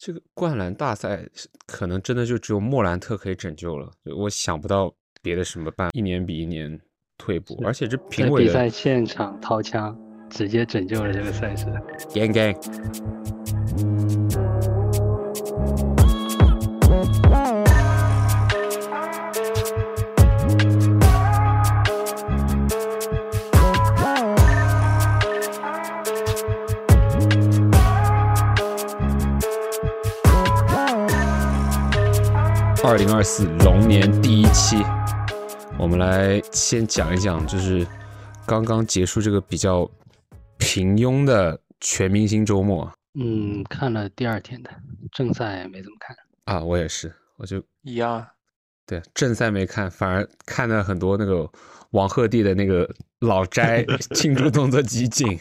这个灌篮大赛可能真的就只有莫兰特可以拯救了，我想不到别的什么办，一年比一年退步，而且这评委比赛现场掏枪，直接拯救了这个赛事。Gang gang。二零二四龙年第一期，我们来先讲一讲，就是刚刚结束这个比较平庸的全明星周末。嗯，看了第二天的正赛没怎么看啊，我也是，我就一样。对，正赛没看，反而看了很多那个王鹤棣的那个老斋 庆祝动作集锦。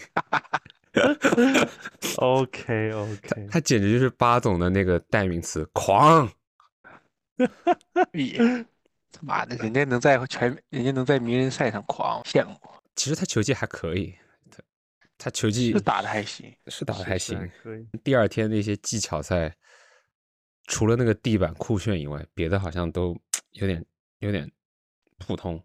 OK OK，他简直就是八总的那个代名词，狂。他妈的，人家能在全，人家能在名人赛上狂，羡慕。其实他球技还可以，他他球技是打的还行，是打的还行。可以。第二天那些技巧赛，除了那个地板酷炫以外，别的好像都有点有点普通。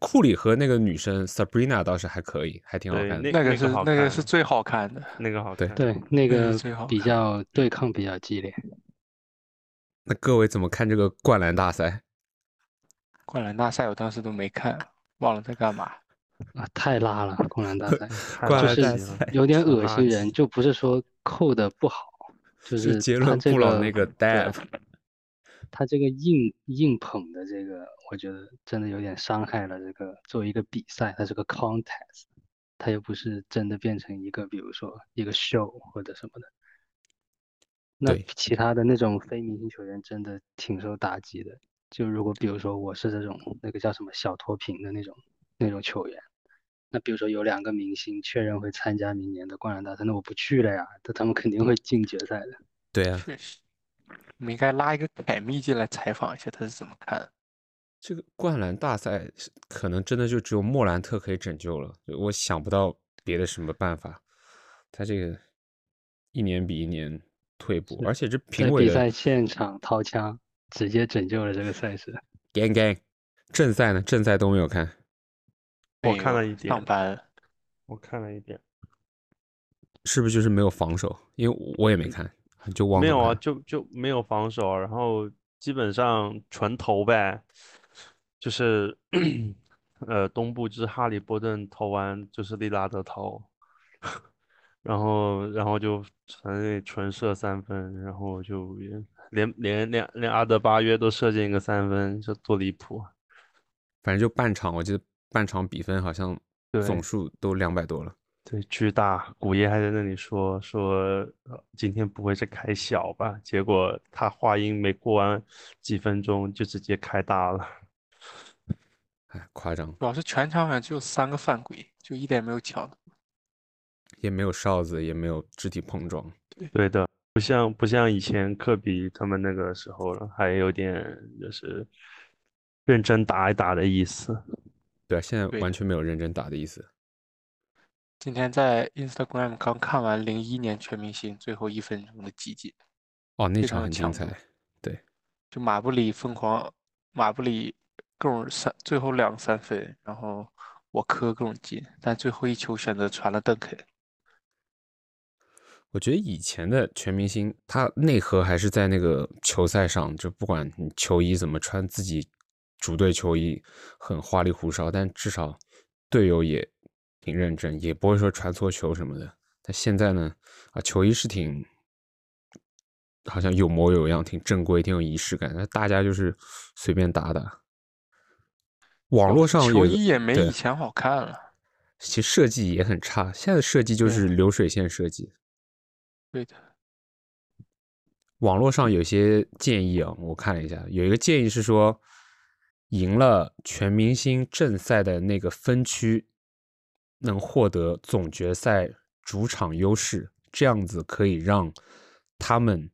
库里和那个女生 Sabrina 倒是还可以，还挺好看的。那个是那个是最好看的，那个好看。对，那个比较对抗比较激烈。那各位怎么看这个灌篮大赛？灌篮大赛我当时都没看，忘了在干嘛啊！太拉了，灌篮大赛，灌篮大赛有点恶心人，就不是说扣的不好，就是杰伦布朗那个 dab，他这个硬硬捧的这个，我觉得真的有点伤害了这个作为一个比赛，它是个 contest，它又不是真的变成一个，比如说一个 show 或者什么的。那其他的那种非明星球员真的挺受打击的。就如果比如说我是这种那个叫什么小脱贫的那种那种球员，那比如说有两个明星确认会参加明年的灌篮大赛，那我不去了呀，那他们肯定会进决赛的。对啊，确实，我们应该拉一个凯密进来采访一下，他是怎么看？这个灌篮大赛可能真的就只有莫兰特可以拯救了，我想不到别的什么办法。他这个一年比一年。退步，而且这评委比赛现场掏枪，直接拯救了这个赛事。gang gang，正赛呢？正赛都没有看，我看了一点。上班，我看了一点，是不是就是没有防守？因为我也没看，就忘了。没有啊，就就没有防守，然后基本上纯投呗，就是 呃，东部就是哈利波顿投完就是利拉德投。然后，然后就纯纯射三分，然后就连连连连阿德巴约都射进一个三分，这多离谱。反正就半场，我记得半场比分好像总数都两百多了。对，巨大。古爷还在那里说说今天不会是开小吧？结果他话音没过完几分钟就直接开大了。哎，夸张。主要是全场好像只有三个犯规，就一点没有抢。也没有哨子，也没有肢体碰撞。对的，不像不像以前科比他们那个时候了，还有点就是认真打一打的意思。对啊，现在完全没有认真打的意思。今天在 Instagram 刚看完零一年全明星最后一分钟的集锦。哦，那场很精彩。对，就马布里疯狂，马布里各种三最后两个三分，然后我科各种进，但最后一球选择传了邓肯。我觉得以前的全明星，他内核还是在那个球赛上，就不管你球衣怎么穿，自己主队球衣很花里胡哨，但至少队友也挺认真，也不会说传错球什么的。但现在呢，啊，球衣是挺好像有模有样，挺正规，挺有仪式感，那大家就是随便打打。网络上球衣也没以前好看了，其实设计也很差，现在的设计就是流水线设计。对的，网络上有些建议啊，我看了一下，有一个建议是说，赢了全明星正赛的那个分区，能获得总决赛主场优势，这样子可以让他们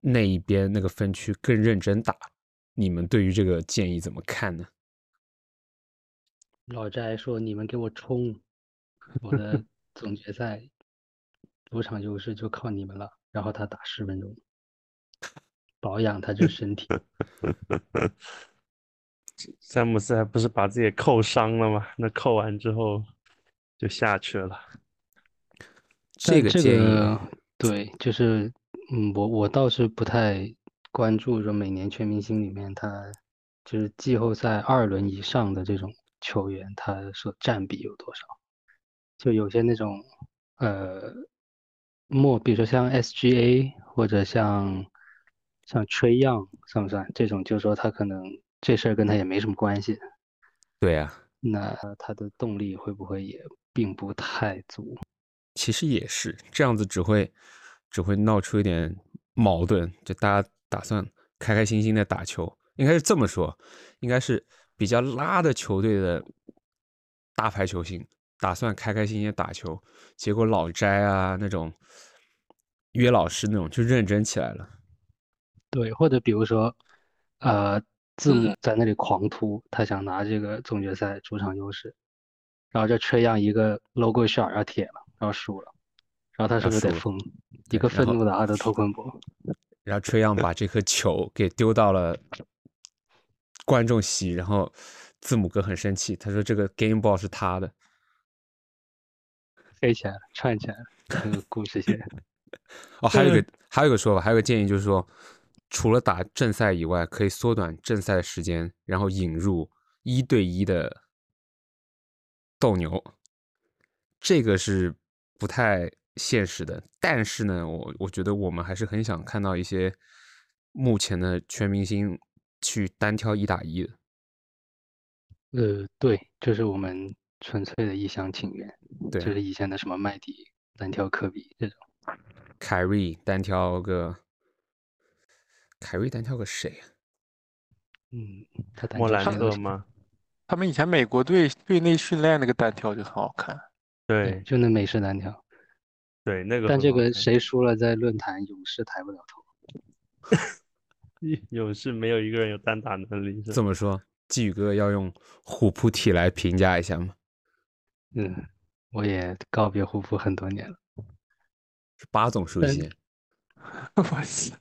那一边那个分区更认真打。你们对于这个建议怎么看呢？老斋说：“你们给我冲，我的总决赛。”主场优势就靠你们了。然后他打十分钟，保养他这身体。詹姆斯还不是把自己扣伤了吗？那扣完之后就下去了。这这个建议个对，就是嗯，我我倒是不太关注说每年全明星里面他就是季后赛二轮以上的这种球员，他所占比有多少？就有些那种呃末，比如说像 SGA 或者像像吹样算不算？这种就是说他可能这事儿跟他也没什么关系，对啊，那他的动力会不会也并不太足？其实也是这样子，只会只会闹出一点矛盾，就大家打算开开心心的打球，应该是这么说，应该是比较拉的球队的大牌球星打算开开心心打球，结果老詹啊那种约老师那种就认真起来了。对，或者比如说，呃，字母在那里狂突，他想拿这个总决赛主场优势，然后这吹样一个 logo shot 然后铁了，然后输了，然后他是不是得疯？一个愤怒的阿德托昆博，然后吹样把这颗球给丢到了观众席，然后字母哥很生气，他说这个 game ball 是他的。飞起来了，串起来了，这个故事线。哦，还有一个还有一个说法，还有个建议就是说，除了打正赛以外，可以缩短正赛的时间，然后引入一对一的斗牛。这个是不太现实的，但是呢，我我觉得我们还是很想看到一些目前的全明星去单挑一打一的。呃，对，这是我们纯粹的一厢情愿，对就是以前的什么麦迪单挑科比这种。凯瑞单挑个，凯瑞单挑个谁啊？嗯，他单莫兰？特 吗？他们以前美国队队内训练那个单挑就很好看，对，对就那美式单挑。对，那个但这个谁输了，在论坛勇士抬不了头。勇士没有一个人有单打能力，怎么说，季宇哥要用虎扑体来评价一下吗？嗯，我也告别护肤很多年了。是八总书但记。我操！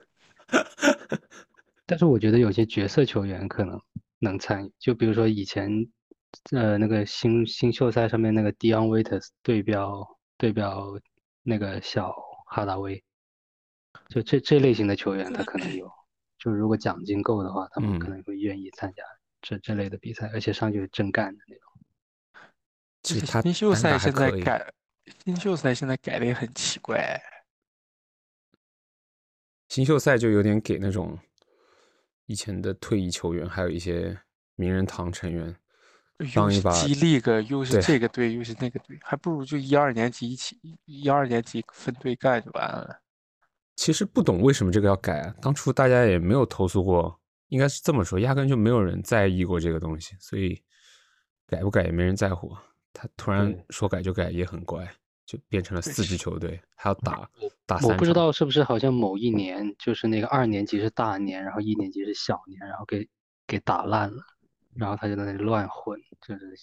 但是我觉得有些角色球员可能能参与，就比如说以前，呃，那个新新秀赛上面那个 Dion Waiters 对标对标那个小哈达威，就这这类型的球员他可能有，就如果奖金够的话，他们可嗯能会愿意参加这这类的比赛，而且上去真干的那种。其实 他新秀赛现在改，新秀赛现在改的也很奇怪。新秀赛就有点给那种以前的退役球员，还有一些名人堂成员又当一把激励个，又是这个队，又是那个队，还不如就一二年级一起，一二年级分队干就完了。其实不懂为什么这个要改啊，当初大家也没有投诉过，应该是这么说，压根就没有人在意过这个东西，所以改不改也没人在乎。他突然说改就改也很乖，就变成了四支球队，还要打打我不知道是不是好像某一年就是那个二年级是大年，然后一年级是小年，然后给给打烂了，然后他就在那里乱混，就是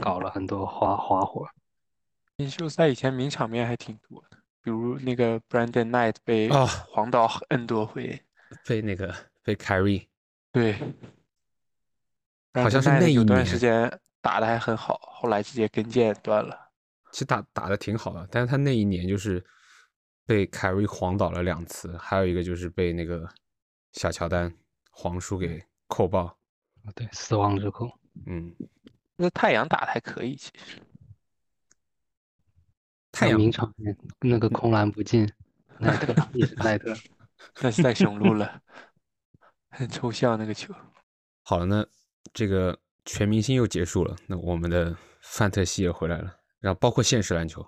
搞了很多花花活。新秀赛以前名场面还挺多的，比如那个 Brandon Knight 被哦黄岛 N 多回，被那个被凯瑞，对，好像是那一有段年时间打的还很好，后来直接跟腱断了。其实打打的挺好的，但是他那一年就是被凯瑞晃倒了两次，还有一个就是被那个小乔丹黄叔给扣爆。啊对，死亡之扣。嗯，那太阳打的还可以，其实太阳名场面，那个空篮不进，奈特也是奈特。那是太雄鹿了，很抽象那个球。好了，那这个全明星又结束了，那我们的范特西也回来了，然后包括现实篮球，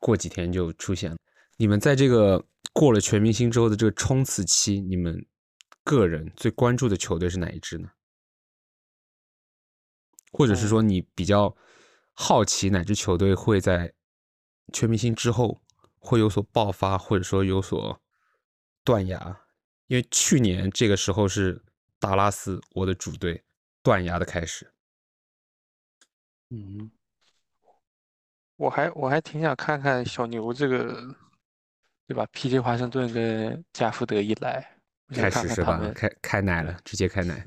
过几天就出现了。你们在这个过了全明星之后的这个冲刺期，你们个人最关注的球队是哪一支呢？或者是说你比较好奇哪支球队会在全明星之后会有所爆发，或者说有所断崖？因为去年这个时候是达拉斯我的主队断崖的开始。嗯，我还我还挺想看看小牛这个对吧？P.J. 华盛顿跟加福德一来，我想开看看他们。始是吧？开开奶了，直接开奶。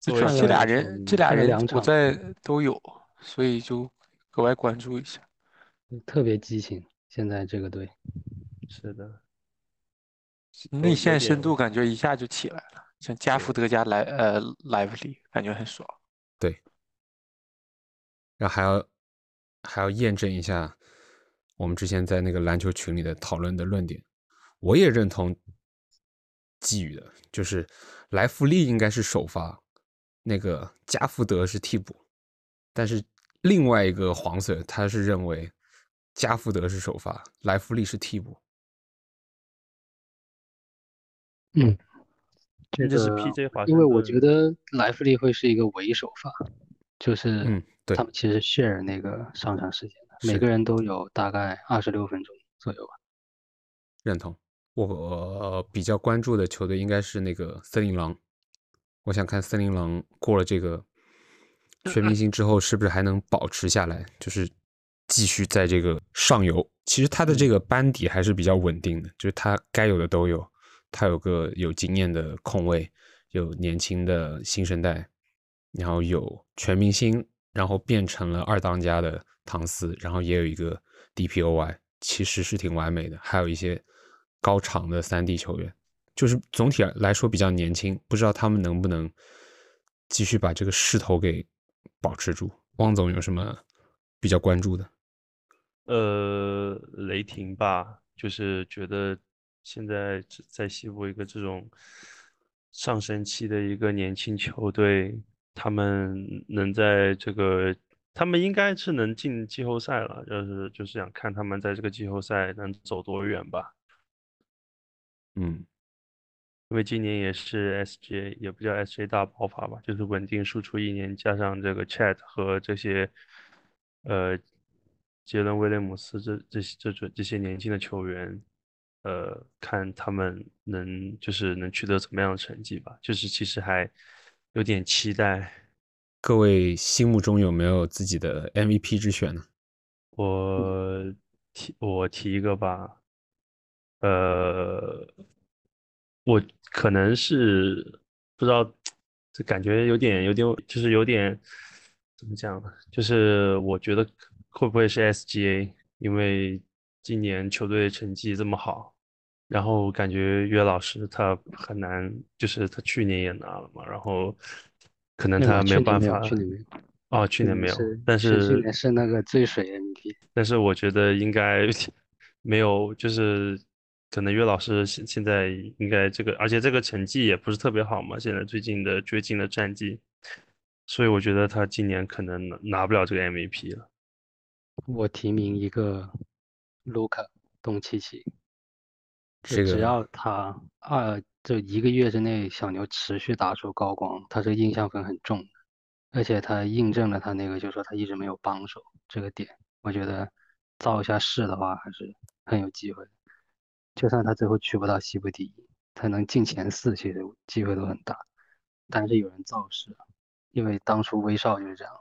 这这俩人，这俩看了人两场我在都有，所以就格外关注一下。特别激情。现在这个队，是的，内有线深度感觉一下就起来了，像加福德加莱呃莱弗利，感觉很爽。然后还要还要验证一下我们之前在那个篮球群里的讨论的论点，我也认同寄语的，就是莱弗利应该是首发，那个加福德是替补，但是另外一个黄色他是认为加福德是首发，莱弗利是替补。嗯，这这是个 PJ 华因为我觉得莱弗利会是一个唯一首发，就是嗯对他们其实 share 那个上场时间的，每个人都有大概二十六分钟左右吧。认同。我、呃比较关注的球队应该是那个森林狼，我想看森林狼过了这个全明星之后，是不是还能保持下来，就是继续在这个上游。其实他的这个班底还是比较稳定的，就是他该有的都有，他有个有经验的控卫，有年轻的新生代，然后有全明星，然后变成了二当家的唐斯，然后也有一个 DPOY，其实是挺完美的。还有一些高场的三 D 球员，就是总体来说比较年轻，不知道他们能不能继续把这个势头给保持住。汪总有什么比较关注的？呃，雷霆吧，就是觉得现在在西部一个这种上升期的一个年轻球队，他们能在这个，他们应该是能进季后赛了，就是就是想看他们在这个季后赛能走多远吧。嗯，因为今年也是 SJ，也不叫 SJ 大爆发吧，就是稳定输出一年，加上这个 Chat 和这些，呃，杰伦威廉姆斯这这些这种这些年轻的球员，呃，看他们能就是能取得怎么样的成绩吧，就是其实还有点期待。各位心目中有没有自己的 MVP 之选呢？我提我提一个吧，呃，我可能是不知道，这感觉有点有点就是有点怎么讲呢？就是我觉得会不会是 SGA？因为今年球队成绩这么好，然后感觉约老师他很难，就是他去年也拿了嘛，然后可能没有他没去年没有有办法。去年没有哦，去年没有，是但是去是年是那个最水 MVP。但是我觉得应该没有，就是可能岳老师现现在应该这个，而且这个成绩也不是特别好嘛，现在最近的最近的战绩，所以我觉得他今年可能拿拿不了这个 MVP 了。我提名一个卢卡东契奇，就这个只要他二就一个月之内小牛持续打出高光，他这个印象分很重，而且他印证了他那个就是说他一直没有帮手这个点，我觉得造一下势的话还是很有机会的。就算他最后去不到西部第一，他能进前四，其实机会都很大。但是有人造势啊，因为当初威少就是这样，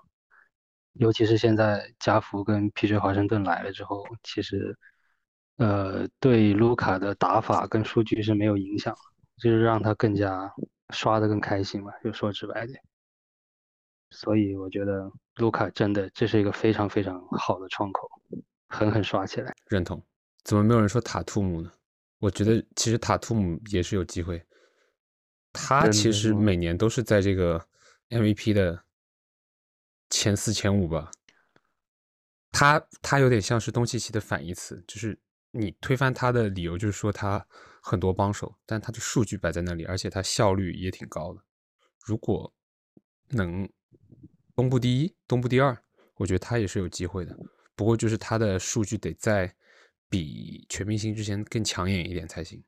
尤其是现在加福跟 PJ 华盛顿来了之后，其实呃对卢卡的打法跟数据是没有影响，就是让他更加刷的更开心嘛，就说直白点。所以我觉得卢卡真的这是一个非常非常好的窗口，狠狠刷起来。认同。怎么没有人说塔图姆呢？我觉得其实塔图姆也是有机会。他其实每年都是在这个 MVP 的前四前五吧。他他有点像是东契奇的反义词，就是你推翻他的理由就是说他很多帮手，但他的数据摆在那里，而且他效率也挺高的。如果能东部第一、东部第二，我觉得他也是有机会的。不过就是他的数据得在比全明星之前更抢眼一点才行。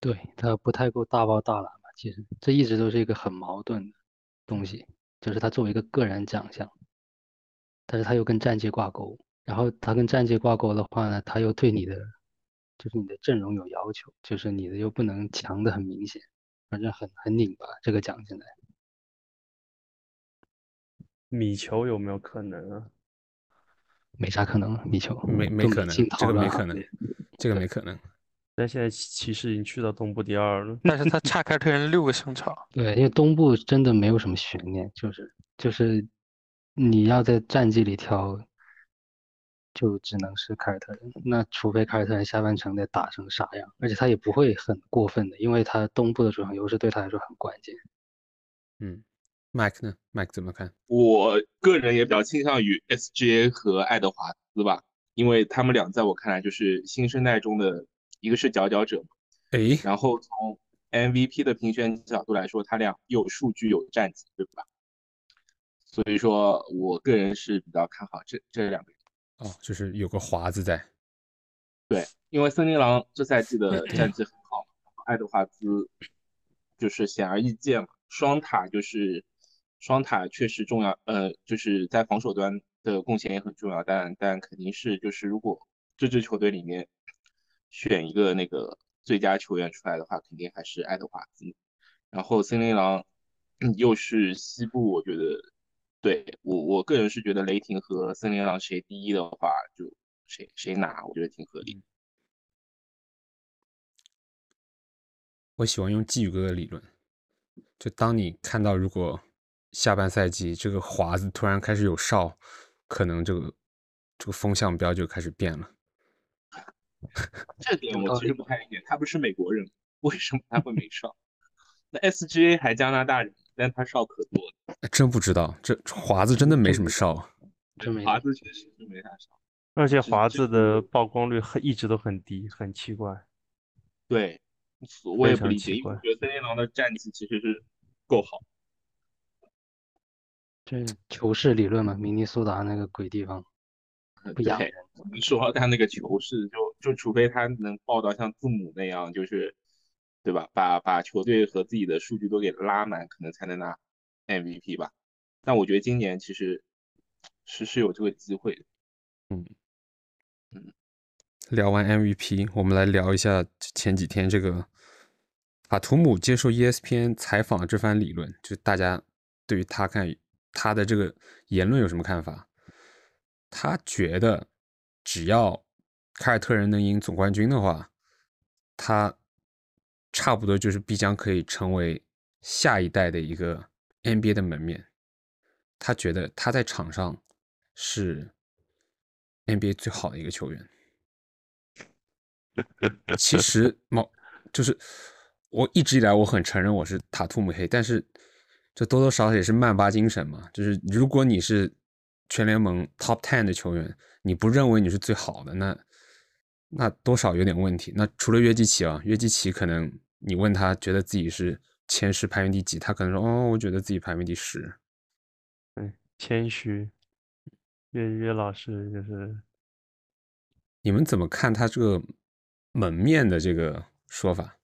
对，他不太够大包大揽吧，其实这一直都是一个很矛盾的东西，就是他作为一个个人奖项，但是他又跟战绩挂钩，然后他跟战绩挂钩的话呢，他又对你的就是你的阵容有要求，就是你的又不能强的很明显，反正很很拧巴这个奖现在。米球有没有可能啊？没啥可能，米球没没可能这个没可能这个没可能。但现在骑士已经去到东部第二了。但是他差凯尔特人六个胜场。对，因为东部真的没有什么悬念，就是就是你要在战绩里挑，就只能是凯尔特人。那除非凯尔特人下半程得打成啥样，而且他也不会很过分的，因为他东部的主场优势对他来说很关键。嗯，Mike 呢？Mike 怎么看？我个人也比较倾向于 SGA 和爱德华兹吧，因为他们俩在我看来就是新生代中的。一个是佼佼者，哎，然后从 MVP 的评选角度来说，他俩有数据有战绩，对吧？所以说我个人是比较看好这这两个人。哦，就是有个华子在。对，因为森林狼这赛季的战绩很好，爱德华兹就是显而易见嘛，双塔就是双塔确实重要，呃，就是在防守端的贡献也很重要，但但肯定是就是如果这支球队里面。选一个那个最佳球员出来的话，肯定还是爱德华兹。然后森林狼又是西部，我觉得对我我个人是觉得雷霆和森林狼谁第一的话，就谁谁拿，我觉得挺合理。我喜欢用季宇哥的理论，就当你看到如果下半赛季这个华子突然开始有哨，可能这个这个风向标就开始变了。这点我其实不太理解，他不是美国人，为什么他会没哨？那 SGA 还加拿大人，但他哨可多了。真不知道，这华子真的没什么哨，真没。华子确实是没啥哨，而且华子的曝光率很一直都很低，很奇怪。对，我也不理解，因为我觉得森林狼的战绩其实是够好。这球市理论嘛，明尼苏达那个鬼地方。不养人，说他那个球是就就除非他能爆到像字母那样，就是对吧？把把球队和自己的数据都给拉满，可能才能拿 MVP 吧。但我觉得今年其实是是有这个机会的。嗯嗯，聊完 MVP，我们来聊一下前几天这个塔图姆接受 ESPN 采访这番理论，就大家对于他看他的这个言论有什么看法？他觉得，只要凯尔特人能赢总冠军的话，他差不多就是必将可以成为下一代的一个 NBA 的门面。他觉得他在场上是 NBA 最好的一个球员。其实，毛就是我一直以来我很承认我是塔图姆黑，但是这多多少少也是曼巴精神嘛。就是如果你是。全联盟 top ten 的球员，你不认为你是最好的？那那多少有点问题。那除了约基奇啊，约基奇可能你问他觉得自己是前十排名第几，他可能说哦，我觉得自己排名第十。对，谦虚。岳岳老师就是，你们怎么看他这个门面的这个说法？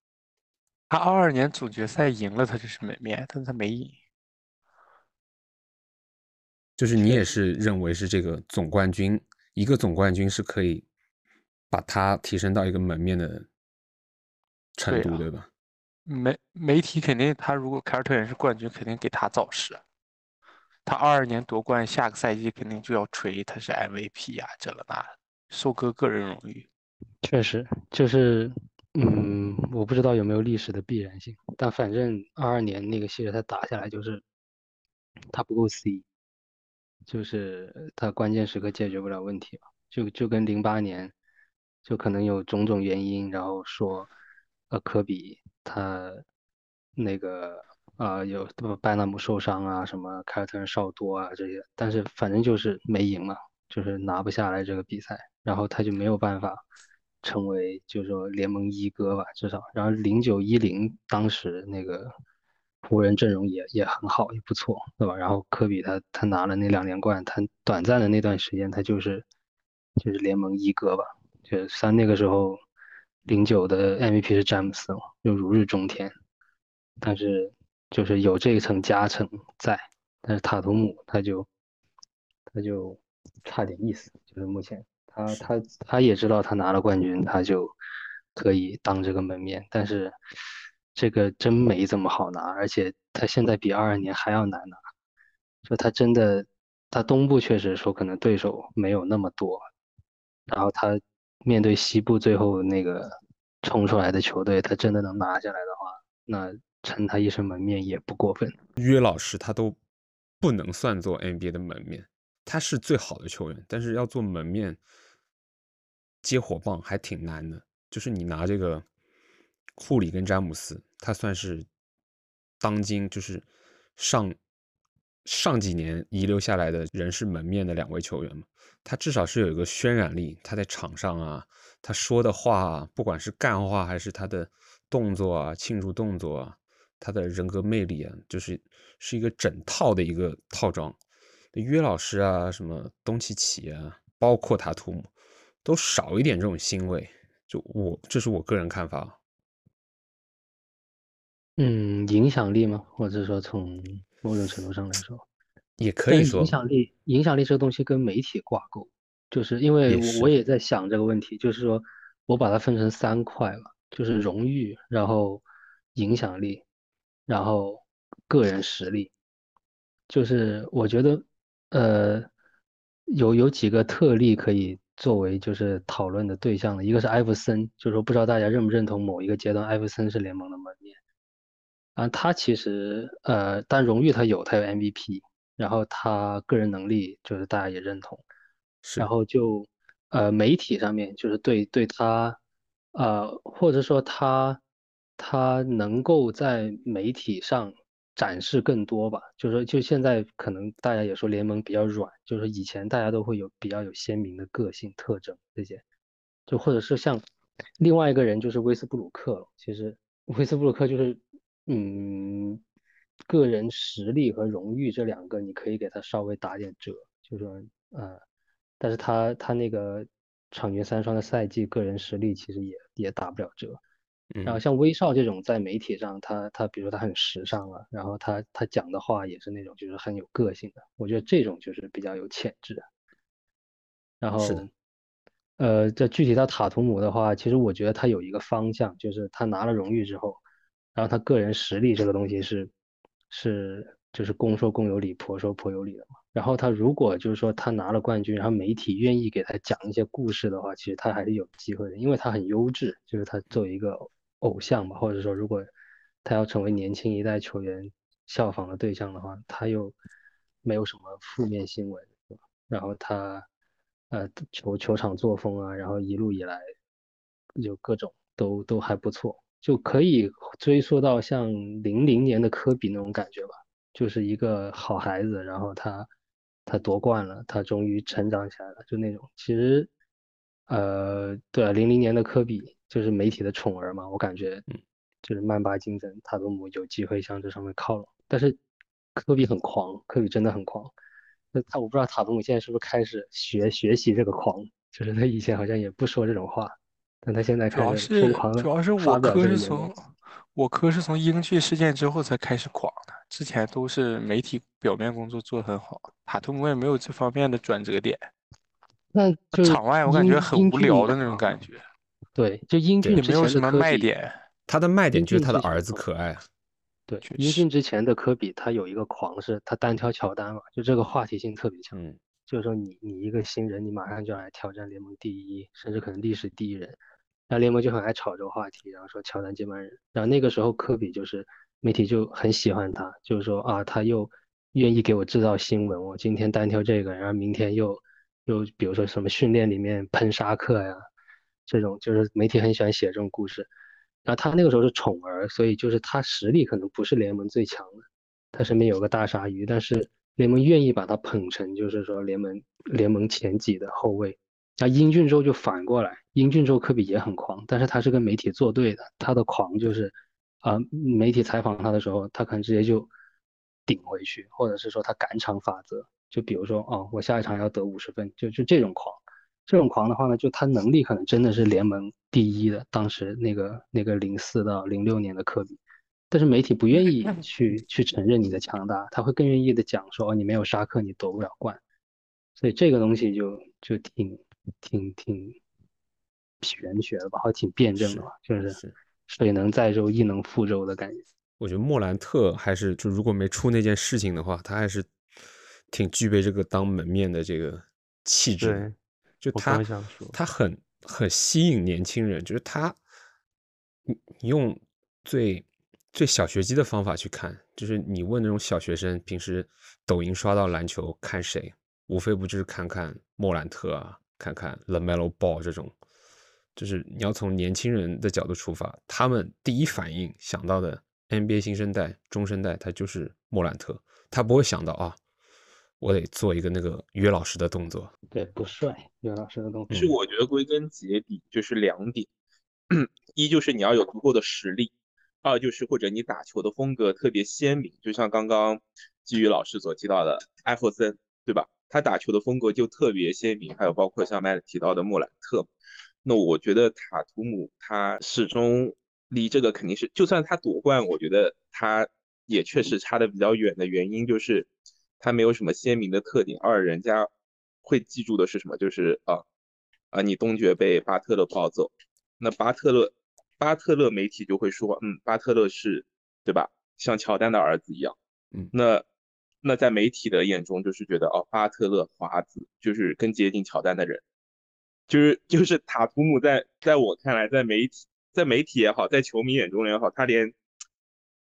他二二年总决赛赢了，他就是门面，但他没赢。就是你也是认为是这个总冠军，一个总冠军是可以把他提升到一个门面的程度，对吧？媒媒体肯定，他如果凯尔特人是冠军，肯定给他造势。他二二年夺冠，下个赛季肯定就要吹他是 MVP 呀，这了那，收割个人荣誉。确实，就是，嗯，我不知道有没有历史的必然性，但反正二二年那个系列赛打下来，就是他不够 C。就是他关键时刻解决不了问题嘛，就就跟零八年，就可能有种种原因，然后说，呃，科比他那个啊有拜纳姆受伤啊，什么凯尔特人少多啊这些，但是反正就是没赢嘛，就是拿不下来这个比赛，然后他就没有办法成为就是说联盟一哥吧，至少，然后零九一零当时那个。湖人阵容也也很好，也不错，对吧？然后科比他他拿了那两连冠，他短暂的那段时间他就是就是联盟一哥吧。就三那个时候，零九的 MVP 是詹姆斯嘛，就如日中天。但是就是有这一层加成在，但是塔图姆他就他就差点意思，就是目前他他他也知道他拿了冠军，他就可以当这个门面，但是。这个真没这么好拿，而且他现在比二二年还要难拿。就他真的，他东部确实说可能对手没有那么多，然后他面对西部最后那个冲出来的球队，他真的能拿下来的话，那称他一声门面也不过分。约老师他都不能算作 NBA 的门面，他是最好的球员，但是要做门面接火棒还挺难的。就是你拿这个库里跟詹姆斯，他算是当今就是上上几年遗留下来的人是门面的两位球员嘛，他至少是有一个渲染力，他在场上啊，他说的话，不管是干话还是他的动作啊，庆祝动作啊，他的人格魅力啊，就是是一个整套的一个套装。约老师啊，什么东契奇啊，包括塔图姆，都少一点这种腥味。就我，这是我个人看法。嗯，影响力吗？或者说从某种程度上来说，也可以说影响力。影响力这个东西跟媒体挂钩，就是因为我也在想这个问题，就是说我把它分成三块了，就是荣誉，然后影响力，然后个人实力。就是我觉得，呃，有有几个特例可以。作为就是讨论的对象的一个是艾弗森，就是说不知道大家认不认同某一个阶段艾弗森是联盟的门面啊，他其实呃，但荣誉他有，他有 MVP，然后他个人能力就是大家也认同，然后就呃媒体上面就是对对他呃或者说他他能够在媒体上。展示更多吧，就是说，就现在可能大家也说联盟比较软，就是说以前大家都会有比较有鲜明的个性特征这些，就或者是像另外一个人就是威斯布鲁克了，其实威斯布鲁克就是嗯个人实力和荣誉这两个你可以给他稍微打点折，就是说呃，但是他他那个场均三双的赛季个人实力其实也也打不了折。然后像威少这种在媒体上，他他比如说他很时尚啊，然后他他讲的话也是那种就是很有个性的，我觉得这种就是比较有潜质。然后，呃，这具体到塔图姆的话，其实我觉得他有一个方向，就是他拿了荣誉之后，然后他个人实力这个东西是是就是公说公有理，婆说婆有理的嘛。然后他如果就是说他拿了冠军，然后媒体愿意给他讲一些故事的话，其实他还是有机会的，因为他很优质，就是他作为一个。偶像吧，或者说，如果他要成为年轻一代球员效仿的对象的话，他又没有什么负面新闻，然后他呃球球场作风啊，然后一路以来就各种都都还不错，就可以追溯到像零零年的科比那种感觉吧，就是一个好孩子，然后他他夺冠了，他终于成长起来了，就那种其实呃对啊，零零年的科比。就是媒体的宠儿嘛，我感觉，就是曼巴精神，塔图姆有机会向这上面靠拢。但是科比很狂，科比真的很狂。那他我不知道塔图姆现在是不是开始学学习这个狂，就是他以前好像也不说这种话，但他现在开始疯狂的主要是我科是从我科是从英剧事件之后才开始狂的，之前都是媒体表面工作做得很好，塔图姆也没有这方面的转折点。那场外我感觉很无聊的那种感觉。对，就英俊之前的科比，他的卖点就是他的儿子可爱。对，英俊之前的科比，他有一个狂是，他单挑乔丹嘛，就这个话题性特别强。嗯，就是说你你一个新人，你马上就要来挑战联盟第一，甚至可能历史第一人，那联盟就很爱炒这个话题，然后说乔丹接班人。然后那个时候科比就是媒体就很喜欢他，就是说啊，他又愿意给我制造新闻，我今天单挑这个，然后明天又又比如说什么训练里面喷沙克呀。这种就是媒体很喜欢写这种故事，然后他那个时候是宠儿，所以就是他实力可能不是联盟最强的，他身边有个大鲨鱼，但是联盟愿意把他捧成就是说联盟联盟前几的后卫。那英俊之后就反过来，英俊之后科比也很狂，但是他是跟媒体作对的，他的狂就是啊，媒体采访他的时候，他可能直接就顶回去，或者是说他赶场法则，就比如说哦，我下一场要得五十分，就就这种狂。这种狂的话呢，就他能力可能真的是联盟第一的，当时那个那个零四到零六年的科比，但是媒体不愿意 去去承认你的强大，他会更愿意的讲说，哦，你没有沙克，你夺不了冠，所以这个东西就就挺挺挺玄学的吧，还挺辩证的吧，就是水能载舟，亦能覆舟的感觉。我觉得莫兰特还是就如果没出那件事情的话，他还是挺具备这个当门面的这个气质。就他，他很很吸引年轻人，就是他，你你用最最小学鸡的方法去看，就是你问那种小学生平时抖音刷到篮球看谁，无非不就是看看莫兰特啊，看看 LaMelo Ball 这种，就是你要从年轻人的角度出发，他们第一反应想到的 NBA 新生代、中生代，他就是莫兰特，他不会想到啊，我得做一个那个约老师的动作。对，不帅，约老师的动作。其实我觉得归根结底就是两点，一就是你要有足够的实力，二就是或者你打球的风格特别鲜明，就像刚刚基宇老师所提到的艾弗森，对吧？他打球的风格就特别鲜明，还有包括像麦提到的莫兰特，那我觉得塔图姆他始终离这个肯定是，就算他夺冠，我觉得他也确实差的比较远的原因就是他没有什么鲜明的特点，二人家会记住的是什么？就是啊啊，你东决被巴特勒抱走，那巴特勒巴特勒媒体就会说，嗯，巴特勒是对吧？像乔丹的儿子一样，嗯那那在媒体的眼中就是觉得哦，巴特勒华子就是更接近乔丹的人，就是就是塔图姆在在我看来，在媒体在媒体也好，在球迷眼中也好，他连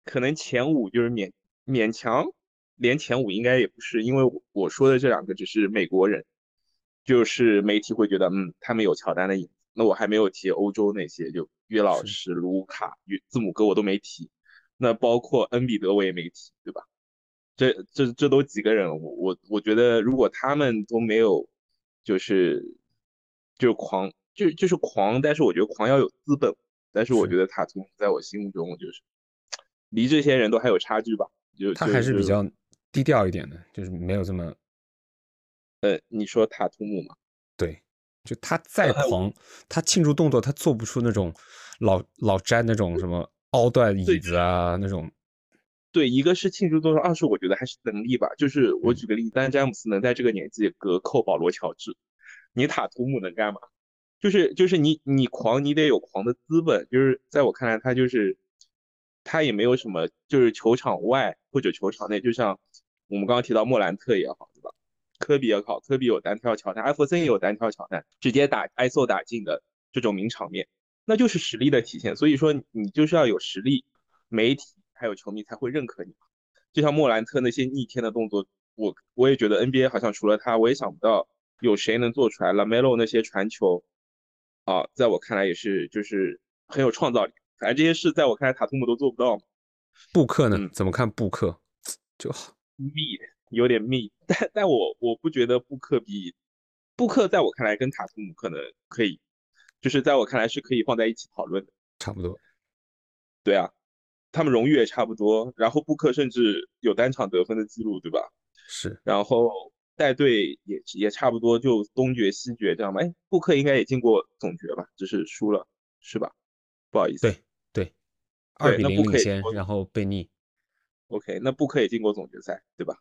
可能前五就是勉勉强连前五应该也不是，因为我我说的这两个只是美国人，就是媒体会觉得嗯，他们有乔丹的影子。那我还没有提欧洲那些，就约老是师、卢卡、约字母哥我都没提，那包括恩比德我也没提，对吧？这这这都几个人，我我我觉得如果他们都没有，就是就是狂，就就是狂，但是我觉得狂要有资本，但是我觉得塔图姆在我心目中就是离这些人都还有差距吧，就他还是比较低调一点的，就是没有这么呃，你说塔图姆吗，对，就他再狂，他庆祝动作他做不出那种老老詹那种什么凹断椅子啊那种，对，一个是庆祝动作，二是我觉得还是能力吧。就是我嗯举个例子，丹詹姆斯能在这个年纪隔扣保罗乔治，你塔图姆能干嘛？就是就是你你狂，你得有狂的资本。就是在我看来，他就是他也没有什么，就是球场外或者球场内，就像我们刚刚提到莫兰特也好，对吧？科比也好，科比有单挑乔丹，艾弗森也有单挑乔丹，直接打挨揍打进的这种名场面，那就是实力的体现。所以说你就是要有实力，媒体还有球迷才会认可你。就像莫兰特那些逆天的动作，我我也觉得 NBA 好像除了他，我也想不到有谁能做出来。Lamelo 那些传球，啊，在我看来也是就是很有创造力。反正这些事在我看来塔图姆都做不到布克呢？嗯怎么看布克？就密有点密，但但我我不觉得布克比布克在我看来跟塔图姆可能可以，就是在我看来是可以放在一起讨论的。差不多。对啊，他们荣誉也差不多，然后布克甚至有单场得分的记录，对吧？是然后带队也也差不多，就东决西决这样吧。哎，布克应该也进过总决吧，只是输了，是吧？不好意思。对对，二比那零领先，然后被逆。OK，那布克也进过总决赛，对吧？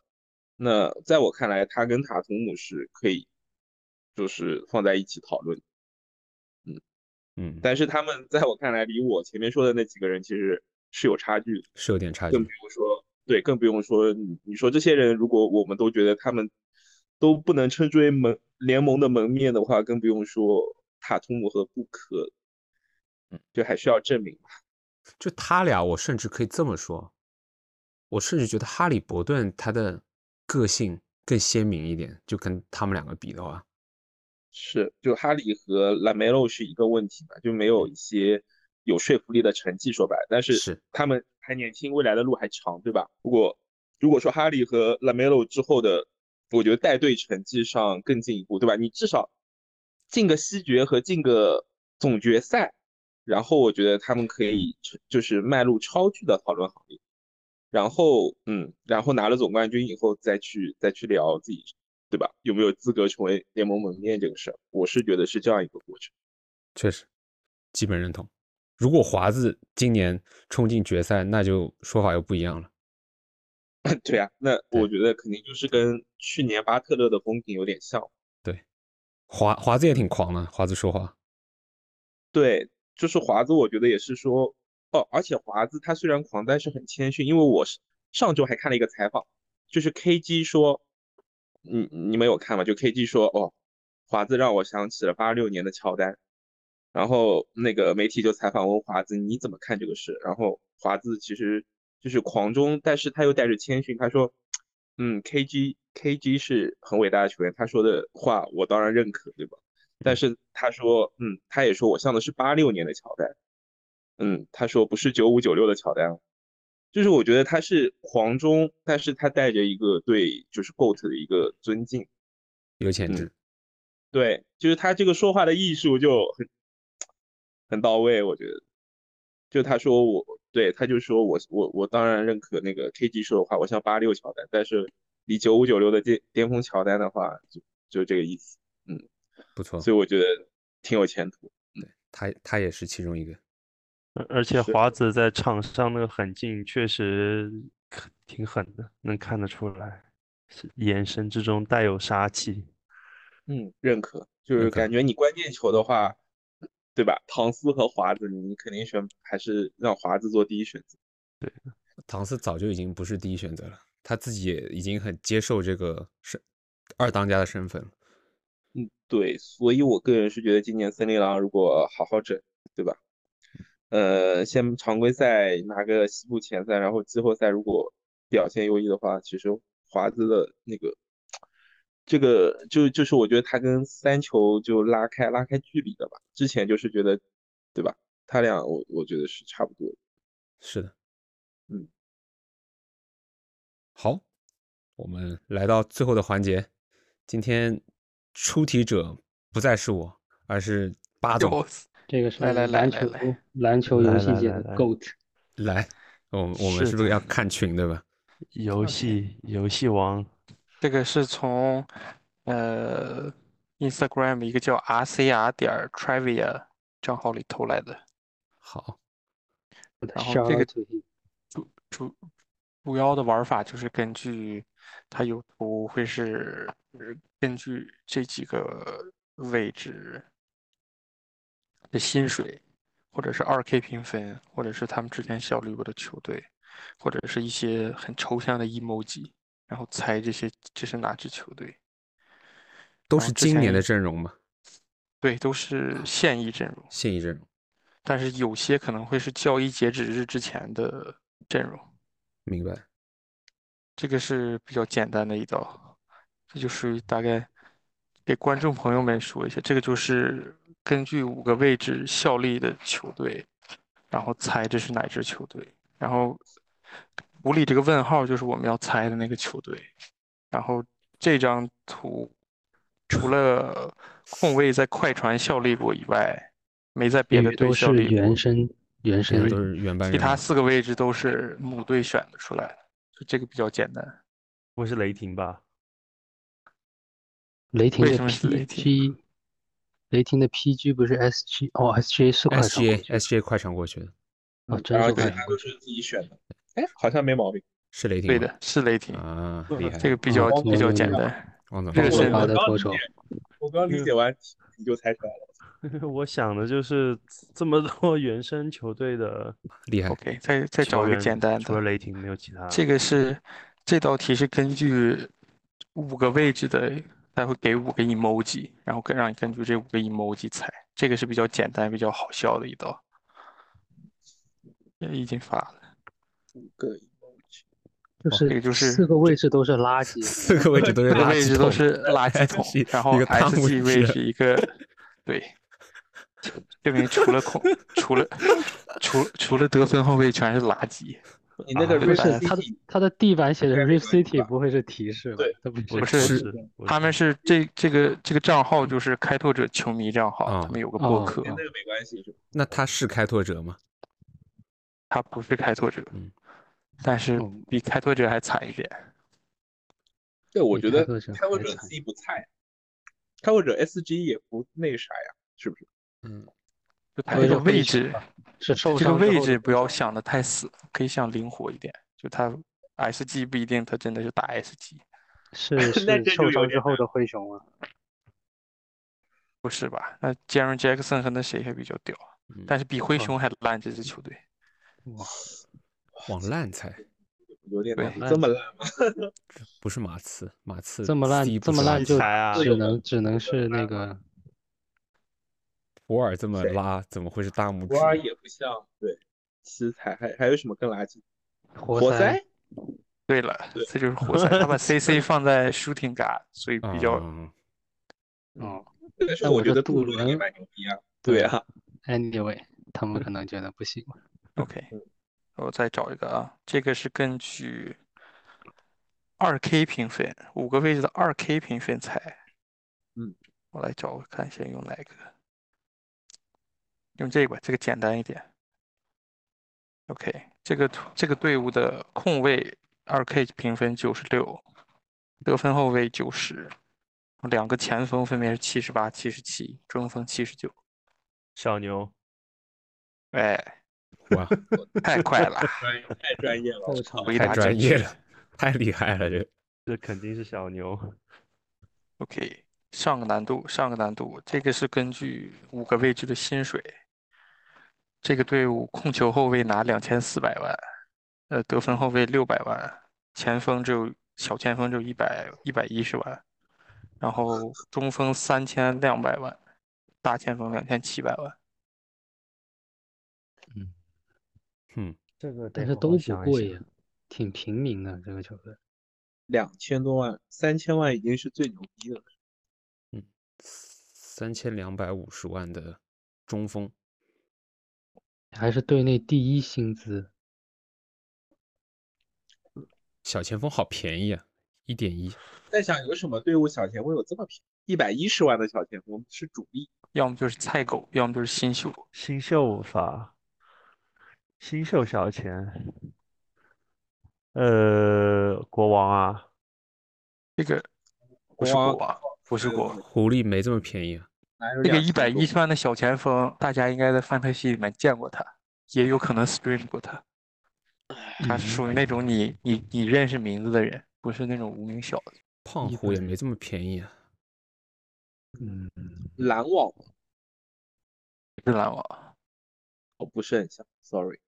那在我看来，他跟塔图姆是可以，就是放在一起讨论。嗯，但是他们在我看来，离我前面说的那几个人其实是有差距的。是有点差距更不。用说，对，更不用说你你说这些人，如果我们都觉得他们都不能称之为门联盟的门面的话，更不用说塔图姆和布克，嗯，就还需要证明吧。就他俩，我甚至可以这么说，我甚至觉得哈利伯顿他的个性更鲜明一点，就跟他们两个比的话，是，就哈利和拉梅洛是一个问题嘛，就没有一些有说服力的成绩，说白了，但是是他们还年轻，未来的路还长，对吧？如果如果说哈利和拉梅洛之后的，我觉得带队成绩上更进一步，对吧？你至少进个西决和进个总决赛，然后我觉得他们可以就是迈入超巨的讨论行列。然后，嗯，然后拿了总冠军以后再去再去聊自己，对吧？有没有资格成为联盟门面这个事儿，我是觉得是这样一个过程。确实基本认同。如果华子今年冲进决赛，那就说法又不一样了。对啊，那我觉得肯定就是跟去年巴特勒的风评有点像。对华华子也挺狂的，华子说话，对，就是华子，我觉得也是说，哦，而且华子他虽然狂，但是很谦逊，因为我是上周还看了一个采访，就是 KG 说，你你们有看吗？就 KG 说，哦，华子让我想起了八六年的乔丹，然后那个媒体就采访问华子你怎么看这个事，然后华子其实就是狂中，但是他又带着谦逊，他说，嗯，KG KG 是很伟大的球员，他说的话我当然认可，对吧？但是他说，嗯，他也说我像的是八六年的乔丹，嗯，他说不是九五九六的乔丹，就是我觉得他是狂中，但是他带着一个对就是 GOAT 的一个尊敬，有潜。质。对，就是他这个说话的艺术就很很到位，我觉得。就他说我对，他就说我我我当然认可那个 KG 说的话，我像八六乔丹，但是离九五九六的巅巅峰乔丹的话，就就这个意思，嗯，不错。所以我觉得挺有前途。对他，他也是其中一个。而且华子在场上那个狠劲确实挺狠的，能看得出来，是眼神之中带有杀气。嗯，认可，就是感觉你关键球的话，对吧？唐斯和华子，你肯定选还是让华子做第一选择。对，唐斯早就已经不是第一选择了，他自己也已经很接受这个是二当家的身份了。嗯，对，所以我个人是觉得今年森林狼如果好好整，对吧？呃，先常规赛拿个西部前三，然后季后赛如果表现优异的话，其实华子的那个。这个就就是我觉得他跟三球就拉开拉开距离的吧，之前就是觉得，对吧？他俩我我觉得是差不多。是的，嗯。好，我们来到最后的环节，今天出题者不再是我，而是八 总。这个是来来篮球篮球游戏界的 GOAT。来，我我们是不是要看群对吧？游戏游戏王。这个是从呃 Instagram 一个叫 RCR 点 Trivia 账号里偷来的。好，然后这个主主主要的玩法就是根据它有图会是根据这几个位置的薪水，或者是二 K 评分，或者是他们之前效力过的球队，或者是一些很抽象的 emoji。然后猜这些这是哪支球队？都是今年的阵容吗？对，都是现役阵容。现役阵容，但是有些可能会是交易截止日之前的阵容。明白。这个是比较简单的一道，这就属于大概给观众朋友们说一下，这个就是根据五个位置效力的球队，然后猜这是哪支球队，然后。图里这个问号就是我们要猜的那个球队，然后这张图除了控卫在快船效力过以外，没在别的队效力过。原生原生都是原班其他四个位置都是母队选的出来的，这个比较简单。不会是雷霆吧？雷霆的 PG，雷霆的 PG 不是 SG 哦，SGA 是快船 SGA 快船过去的。哦，真是快船都是自己选的。哎，好像没毛病，是雷霆。对的，是雷霆啊，厉害。这个比较比较简单。这个是好的投手。我刚理解完你就猜出来了。我想的就是这么多原生球队的 厉害。OK，再再找一个简单的。除了雷霆，没有其他。这个是这道题是根据五个位置的，他会给五个 emoji，然后跟让你根据这五个 emoji 猜。这个是比较简单、比较好笑的一道。也已经发了。五个 emoji，就是就是四个位置都是垃圾，四个位置都是位置都是垃圾桶，然后 S G 位是一个，对，证明除了空，除了除除了得分后卫全是垃圾。你那个不是他的他的地板写的 Rip City 不会是提示吧？对，不是，他们是这这个这个账号就是开拓者球迷账号，他们有个博客。跟那个没关系是？那他是开拓者吗？他不是开拓者。嗯。但是比开拓者还惨一点。对，我觉得开拓者自己不菜，开拓者 SG 也不那啥呀，是不是？嗯，就他这个位置是受这个位置不要想的太死，可以想灵活一点。就他 SG 不一定他真的是打 SG，是是受伤之后的灰熊啊？不是吧？那 Jaren Jackson 和那谁还比较屌，但是比灰熊还烂这支球队。哇。往烂猜，有点这么烂吗？不是马刺，马刺这么烂，这么烂就只能只能是那个普尔这么拉，怎么会是大拇博尔指？也不像，对，奇才还还有什么更垃圾？活塞，对了，这就是活 塞，他把 CC 放在 shooting guard，所以比较嗯，哦但是我觉得杜杜伦蛮牛逼啊。对啊，，anyway，他们可能觉得不行。OK，我再找一个啊，这个是根据二 K 评分，五个位置的二 K 评分才。嗯，我来找看先用哪个，用这个吧，这个简单一点。OK，这个图这个队伍的控卫二 K 评分九十六，得分后卫九十，两个前锋分别是七十八、七十七，中锋七十九。小牛，哎，哇，太快了，太专业了，后场太专业了，太厉害了，这这肯定是小牛。OK，上个难度，上个难度，这个是根据五个位置的薪水。这个队伍控球后卫拿两千四百万，呃，得分后卫六百万，前锋只有小前锋只有一百一百一十万，然后中锋三千两百万，大前锋两千七百万。嗯，这个但是都不贵呀，挺平民的这个球队。两千多万，三千万已经是最牛逼的了。三千两百五十万的中锋，还是队内第一薪资，小前锋好便宜啊，一点一。在想有什么队伍小前锋有这么便宜？一百一十万的小前锋是主力，要么就是菜狗，要么就是新秀。新秀法，新秀小前，呃，国王啊，这个不是国王国王，不是国王。狐狸没这么便宜啊，哪有这个2000一百多一十万的小前锋，大家应该在范特西里面见过他，也有可能 stream 过他。他是属于那种你你你认识名字的人，不是那种无名小子。胖一虎也没这么便宜啊。嗯，篮网是篮网，我不是很像，sorry，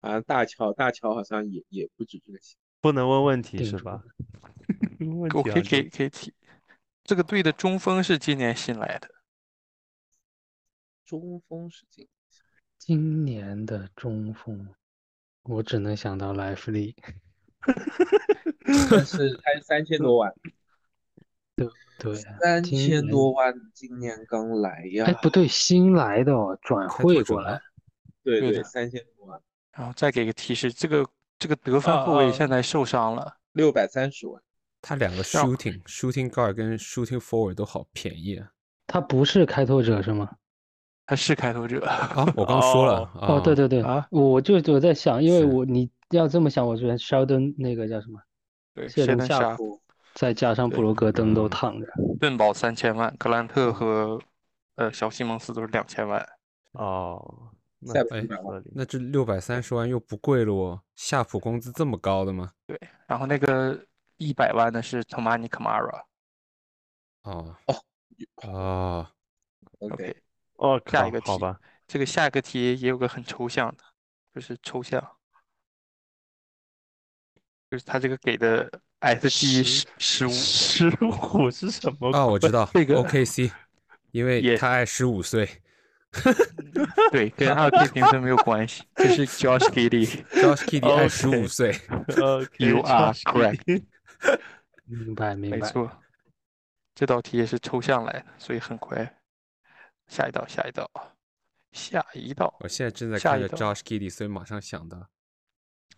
好像大乔大乔好像也也不止这个钱。不能问问题是吧？我可以给可以提。这个队的中锋是今年新来的，中锋是今今年的中锋，我只能想到莱弗利。但是才三千多万，对啊，三千多万，今年刚来呀哎，，不对，新来的哦，转开会过来。对对，三千多万，然后再给个提示，这个这个得分后卫啊现在受伤了，六百三十万，他两个 shooting shooting guard 跟 shooting forward 都好便宜啊。他不是开拓者是吗？他是开拓者。啊，我刚说了哦，对对对，啊我就我在想，因为我你要这么想，我觉得 Sheldon 那个叫什么对，谢顿谢顿夏夏普，再加上布罗格登都嗯躺着，顿堡三千万，格兰特和呃小西蒙斯都是两千万。哦，那塞普哎一百万，合理。那这六百三十万又不贵了哦。夏普工资这么高的吗？对然后那个一百万的是 Tomani Kamara。哦哦哦，OK，OK，哦，下一个题好吧，这个下一个题也有个很抽象的，就是抽象，就是他这个给的 SG 十十五，十五是什么啊，我知道这个，OKC，因为他爱十五岁 对，跟二 K 评分没有关系，这是 Josh Giddey。，Josh Giddey 二十五岁。OK，You are correct. 明白明白。没错，这道题也是抽象来的，所以很快。下一道，下一道，下一道，我现在正在看着 Josh Giddey，所以马上想到，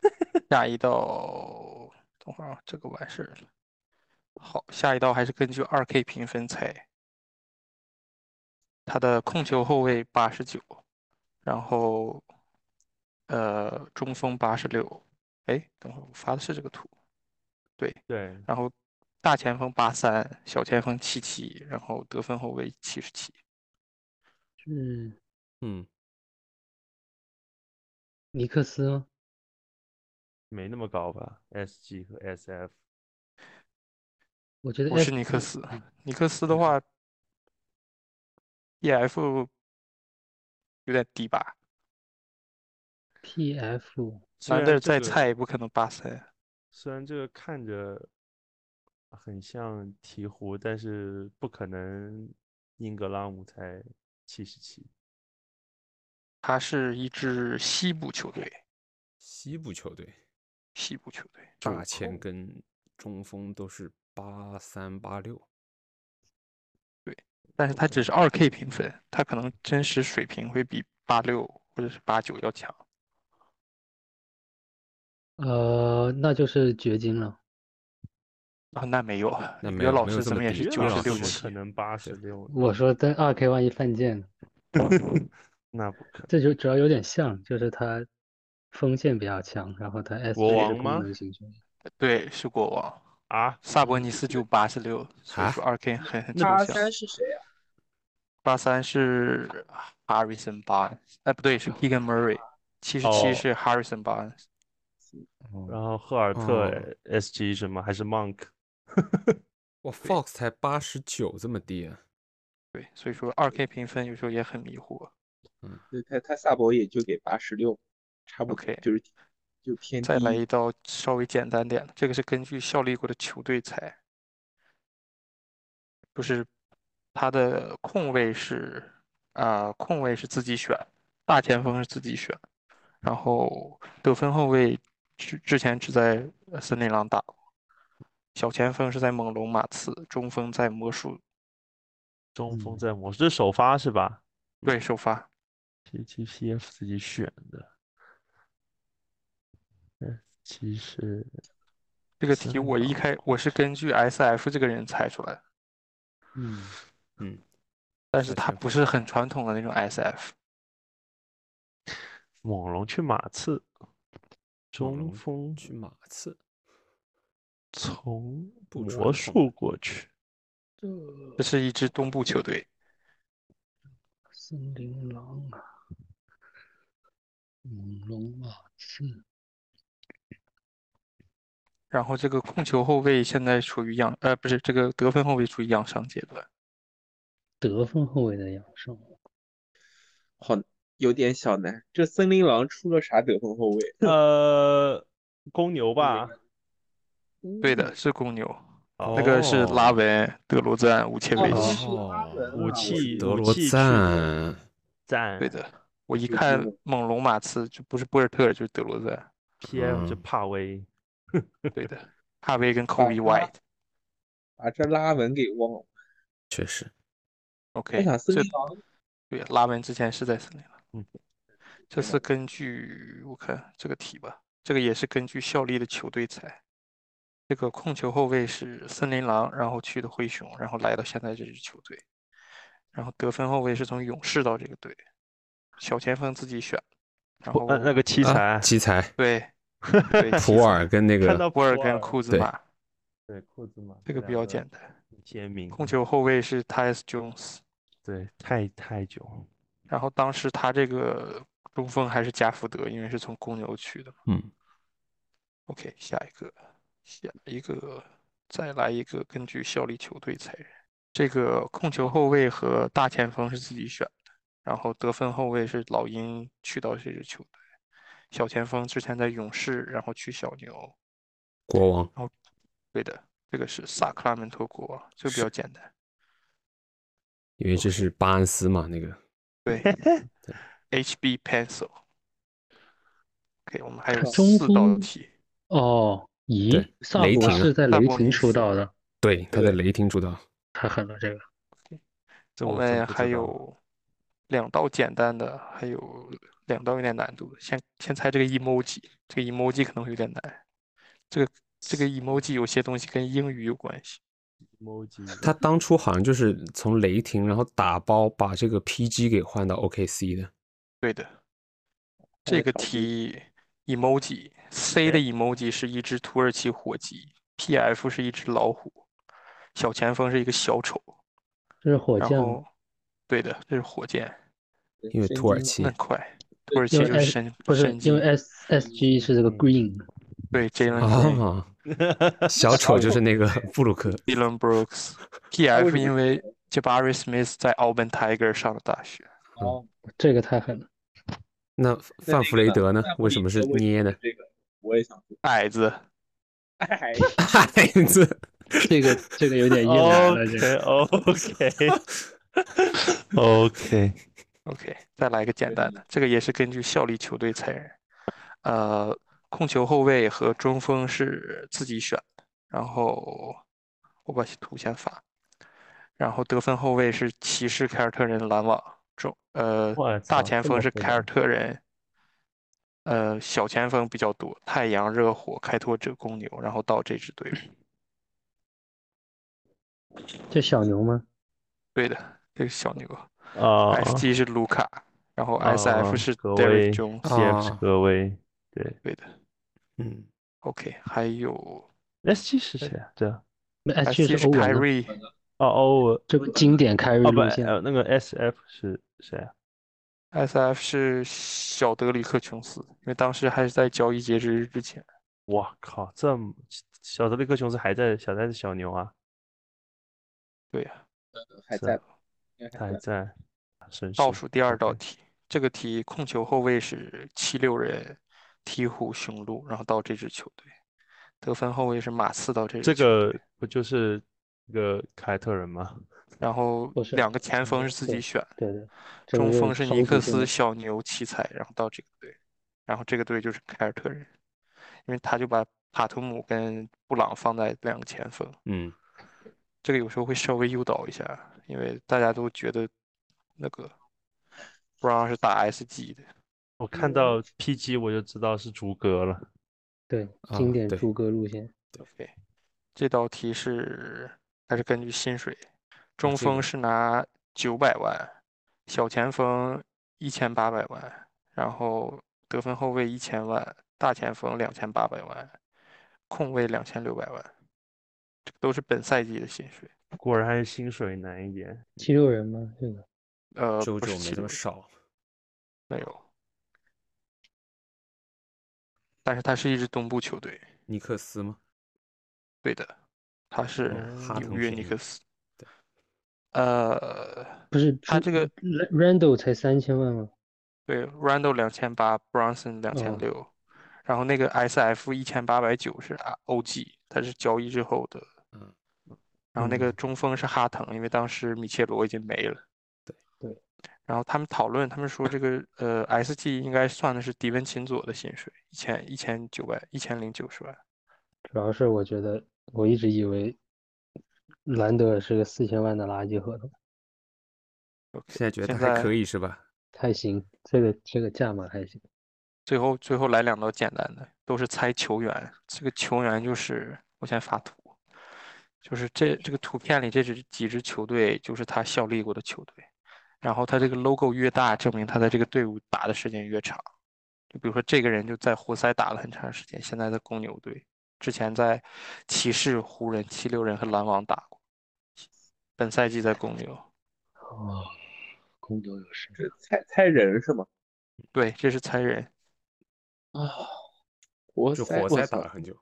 下一道，等会儿啊，这个完事儿了。好，下一道还是根据二 K 评分猜。他的控球后卫八十九，然后呃中锋八十六，哎，等会儿我发的是这个图，对，对，然后大前锋八三，小前锋七七，然后得分后卫七十七。是嗯，尼克斯吗？没那么高吧？SG 和 SF 我觉得我是尼克斯，尼克斯的话，EF 有点低吧？PF 虽反正再菜也不可能八三。虽然这个看着很像鹈鹕，但是不可能英格拉姆才七十七。他是一支西部球队，西部球队西部球队大前跟中锋都是八三八六，但是他只是二 K 评分，他可能真实水平会比八六或者是八九要强。呃，那就是掘金了。啊，那没有，那没有老师怎么也是九十六可？能八十六，我说在二 K 万一犯贱呢，那不可能。这就主要有点像，就是他锋线比较强，然后他 S 国王吗是功能型球员。对，是国王。啊，萨博尼斯就八十六，所以啊说二 K 很很抽八象。三是谁啊？八三是 Harrison Barnes，哎，不对，是 Keegan Murray。七十哦七是 Harrison Barnes。然后赫尔特哦 SG 什么还是 Monk？哇，Fox 才八十九这么低啊！对，所以说二 K 评分有时候也很迷惑。对他他萨博也就给八十六，差不多就是就偏。再来一道稍微简单点的，这个是根据效力过的球队猜，不是他的控卫是啊、控卫是自己选，大前锋是自己选，然后得分后卫之之前只在呃森林狼打过，小前锋是在猛龙马刺，中锋在魔术，中锋嗯在魔术，这是首发是吧对，首发。？P G P F 自己选的。嗯，其实这个题我一开我是根据 SF 这个人猜出来的，嗯，嗯，但是他不是很传统的那种 SF。猛龙去马刺，中锋去马刺，从魔术过去。这是一支东部球队，森林狼啊，猛龙马刺，然后这个控球后卫现在处于养，呃，不是这个得分后卫处于养伤阶段。得分后卫的养生。好有点小难。这森林狼出了啥得分后卫？呃，公牛吧，对的，是公牛，哦那个是拉文、德罗赞、武切维哦奇。是拉文啊武器德罗赞，赞对的，我一看猛龙马刺就不是波尔特，就是德罗赞。，PM 就嗯帕威，对的，帕威跟 Kobe White。把这拉文给忘了。确实，我 OK，这林狼对拉文之前是在森林狼。嗯，这是根据我看这个题吧，这个也是根据效力的球队猜。这个控球后卫是森林狼，然后去的灰熊，然后来到现在这支球队。然后得分后卫是从勇士到这个队，小前锋自己选，然后呃那个奇啊才，奇才，对对普才尔跟那个看到普尔跟普尔对库兹马，对库兹马这个比较简单。签名，控球后卫是 Tyus Jones，对太太久，然后当时他这个中锋还是加福德，因为是从公牛去的嘛。嗯，OK，下一个，下一个，再来一个，根据效力球队裁人。这个控球后卫和大前锋是自己选的，然后得分后卫是老鹰去到这支球队，小前锋之前在勇士，然后去小牛。国王，哦对的，这个是萨克拉门托国王，这个比较简单。因为这是巴恩斯嘛，那个对，HB Pencil。OK，我们还有中四道题。哦，咦，萨博雷霆啊是在雷霆出道的，对，他在雷霆出道，太狠了这个。我这我们还有两道简单的，还有两道有点难度的。先先猜这个 emoji，这个 emoji 可能会有点难。这个这个 emoji 有些东西跟英语有关系。emoji，他当初好像就是从雷霆，然后打包把这个 PG 给换到 OKC 的，对的，这个题 emoji C 的 emoji 是一只土耳其火鸡，PF 是一只老虎，小前锋是一个小丑，这是火箭吗？然后对的，这是火箭，因为土耳其那快，土耳其就是 S 神不是因为，S S G 是这个嗯。Green，对 Jalen Green。啊，小丑就是那个布鲁克，Dylan Brooks。为 PF 因为 Jabari Smith 在 Auburn Tiger 上的大学，哦，这个太狠了。那范弗雷德呢？为什么是捏呢？这个我也想说，矮子。哎，孩子，这个这个有点硬来了，OK OK，OK，OK，再来一个简单的，这个也是根据效力球队裁人。呃，控球后卫和中锋是自己选的，然后我把图先发，然后得分后卫是骑士、凯尔特人、篮网，中呃大前锋是凯尔特人，呃小前锋比较多，太阳、热火、开拓者、公牛，然后到这支队伍。这小牛吗？对的，这个小牛。啊 SG 是卢卡，然后啊 SF 是格 Derrick 威 Jones，，CF 是啊格威，对对的。嗯，OK，还有，SG 是谁啊？这那 S SG 是凯瑞，哦哦这个经典凯瑞哦不，路线。呃那个 SF 是谁啊？SF 是小德里克琼斯，因为当时还是在交易截止日之前。哇靠，这么小德里克琼斯还在小在小牛啊？对呀、还在还还在。倒数第二道题，这个题控球后卫是七六人、鹈鹕、雄鹿，然后到这支球队。得分后卫是马刺到这支这球队，个不就是那个凯尔特人吗？然后两个前锋是自己选的，对对，中锋是尼克斯、小牛、奇才，然后到这个队，然后这个队就是凯尔特人，因为他就把塔图姆跟布朗放在两个前锋，嗯，这个有时候会稍微诱导一下，因为大家都觉得那个布朗是打 SG 的，我看到 PG 我就知道是逐格了。对经典逐歌路线。OK，这道题是还是根据薪水，中锋是拿九百万，小前锋一千八百万，然后得分后卫一千万，大前锋两千八百万，控卫两千六百万，这个都是本赛季的薪水。果然还是薪水难一点。七六人吗？这个呃，周周没不是七六人，这么少。没有，但是他是一支东部球队，尼克斯吗？对的，他是纽约尼克斯。对，呃，不是朱他这个 Randall 才三千万吗？对，Randall 两千八，Bronson 两千哦六，然后那个 SF 一千八百九是啊 OG，他是交易之后的。嗯然后那个嗯中锋是哈腾，因为当时米切罗已经没了。然后他们讨论，他们说这个呃 SG 应该算的是迪文琴佐的薪水，一千一千九百一千零九十万。主要是我觉得我一直以为兰德尔是个四千万的垃圾合同现在觉得还可以是吧？还行，这个这个价码还行。最后最后来两道简单的，都是猜球员。这个球员就是我先发图，就是这这个图片里这支几支球队就是他效力过的球队，然后他这个 logo 越大，证明他在这个队伍打的时间越长。就比如说这个人就在活塞打了很长时间，现在在公牛队，之前在骑士、湖人、七六人和篮网打过，本赛季在公牛。哦，公牛有谁？是猜猜人是吗？对，这是猜人。啊，活就活塞打了很久。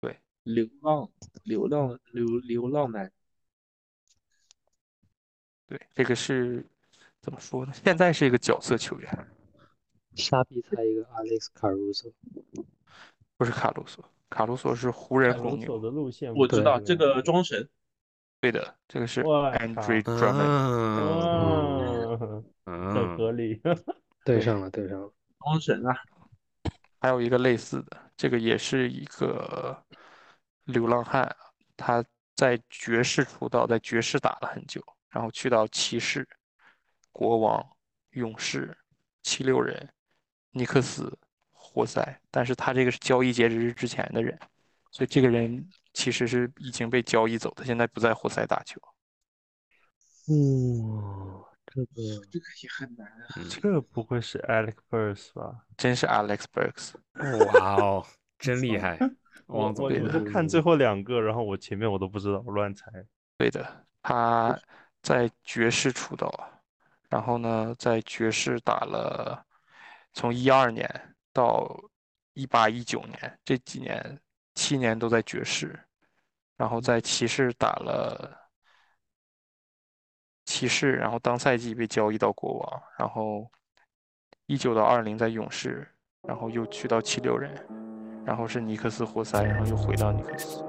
对流浪流浪流流浪男，对，这个是怎么说呢？现在是一个角色球员。沙比猜一个 Alex Caruso，不是卡鲁索，卡鲁索是湖人红卡鲁索牛。的路线我知道这样个装神，对的，这个是 Andre Drummond。嗯嗯，很合嗯，理。对上了，对上了。装神啊，还有一个类似的，这个也是一个流浪汉，他在爵士出道，在爵士打了很久，然后去到骑士、国王、勇士、七六人、尼克斯、活塞，但是他这个是交易截止日之前的人，所以这个人其实是已经被交易走，他现在不在活塞打球。嗯，这个这个也很难啊。嗯这不会是 Alex Burks 吧？真是 Alex Burks，哇哦，真厉害！王总我就看最后两个，然后我前面我都不知道，我乱猜。对的，他在爵士出道，然后呢，在爵士打了从一二年到一八一九年这几年，七年都在爵士，然后在骑士打了骑士，然后当赛季被交易到国王，然后一九到二零在勇士，然后又去到七六人，然后是尼克斯活塞，然后又回到尼克斯。